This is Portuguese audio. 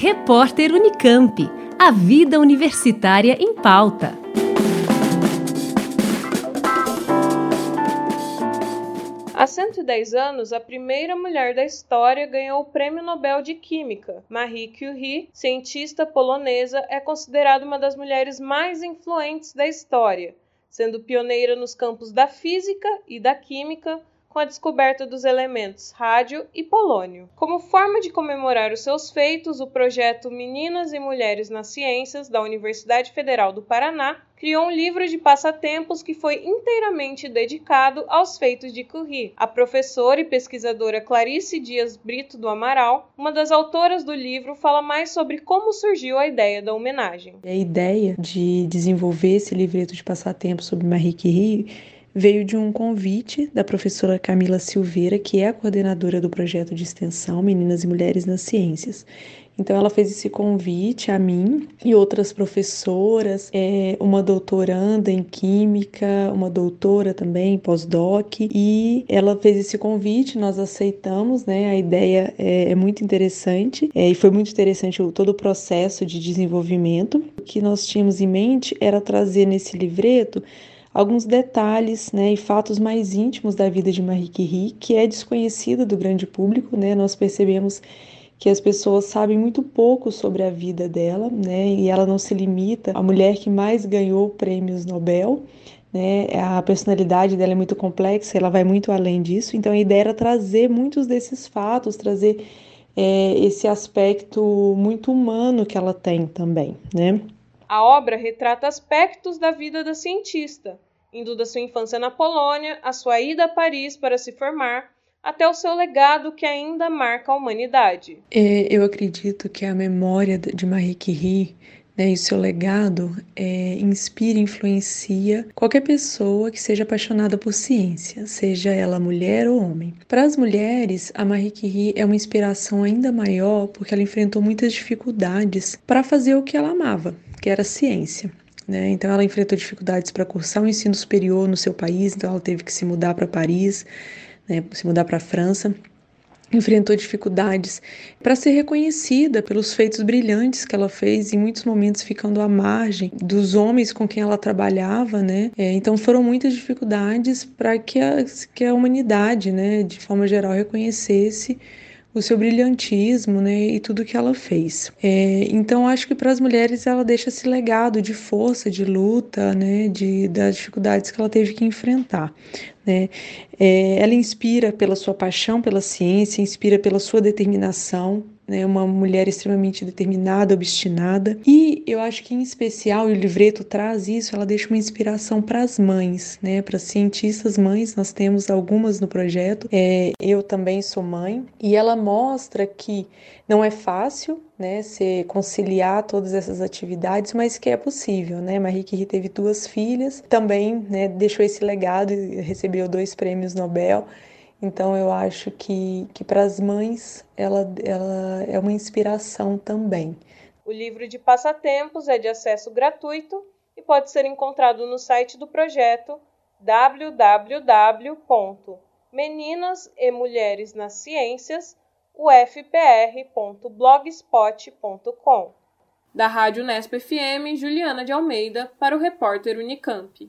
Repórter Unicamp. A vida universitária em pauta. Há 110 anos, a primeira mulher da história ganhou o Prêmio Nobel de Química. Marie Curie, cientista polonesa, é considerada uma das mulheres mais influentes da história, sendo pioneira nos campos da física e da química, com a descoberta dos elementos rádio e polônio. Como forma de comemorar os seus feitos, o projeto Meninas e Mulheres nas Ciências da Universidade Federal do Paraná criou um livro de passatempos que foi inteiramente dedicado aos feitos de Curie. A professora e pesquisadora Clarice Dias Brito do Amaral, uma das autoras do livro, fala mais sobre como surgiu a ideia da homenagem. A ideia de desenvolver esse livreto de passatempos sobre Marie Curie veio de um convite da professora Camila Silveira, que é a coordenadora do projeto de extensão Meninas e Mulheres nas Ciências. Então, ela fez esse convite a mim e outras professoras, é, uma doutoranda em Química, uma doutora também, pós-doc, e ela fez esse convite, nós aceitamos, né? A ideia é, é muito interessante é, e foi muito interessante todo o processo de desenvolvimento. O que nós tínhamos em mente era trazer nesse livreto alguns detalhes né, e fatos mais íntimos da vida de Marie Curie, que é desconhecida do grande público. Né? Nós percebemos que as pessoas sabem muito pouco sobre a vida dela, né? E ela não se limita à mulher que mais ganhou prêmios Nobel, né? A personalidade dela é muito complexa, ela vai muito além disso. Então a ideia era trazer muitos desses fatos, trazer é, esse aspecto muito humano que ela tem também, né? A obra retrata aspectos da vida da cientista, indo da sua infância na Polônia, a sua ida a Paris para se formar, até o seu legado que ainda marca a humanidade. É, eu acredito que a memória de Marie Curie né, e seu legado é, inspira influencia qualquer pessoa que seja apaixonada por ciência, seja ela mulher ou homem. Para as mulheres, a Marie Curie é uma inspiração ainda maior porque ela enfrentou muitas dificuldades para fazer o que ela amava, que era ciência. Né? Então, ela enfrentou dificuldades para cursar o um ensino superior no seu país, então ela teve que se mudar para Paris, né? se mudar para a França. Enfrentou dificuldades para ser reconhecida pelos feitos brilhantes que ela fez, em muitos momentos ficando à margem dos homens com quem ela trabalhava, né? É, então foram muitas dificuldades para que a, que a humanidade, né, de forma geral, reconhecesse o seu brilhantismo, né, e tudo que ela fez. É, então acho que para as mulheres ela deixa esse legado de força, de luta, né, de das dificuldades que ela teve que enfrentar. Né? É, ela inspira pela sua paixão pela ciência, inspira pela sua determinação, né, uma mulher extremamente determinada, obstinada. E eu acho que, em especial, o livreto traz isso, ela deixa uma inspiração para as mães, né, para cientistas mães. Nós temos algumas no projeto. É, eu também sou mãe. E ela mostra que não é fácil, né, se conciliar todas essas atividades, mas que é possível, né? Marie Curie teve duas filhas, também, né, deixou esse legado e recebeu dois prêmios Nobel. Então eu acho que, que para as mães ela, ela é uma inspiração também. O livro de passatempos é de acesso gratuito e pode ser encontrado no site do projeto www.meninas e mulheres nas ciências ufpr.blogspot.com. Da Rádio Nesp FM, Juliana de Almeida para o repórter Unicamp.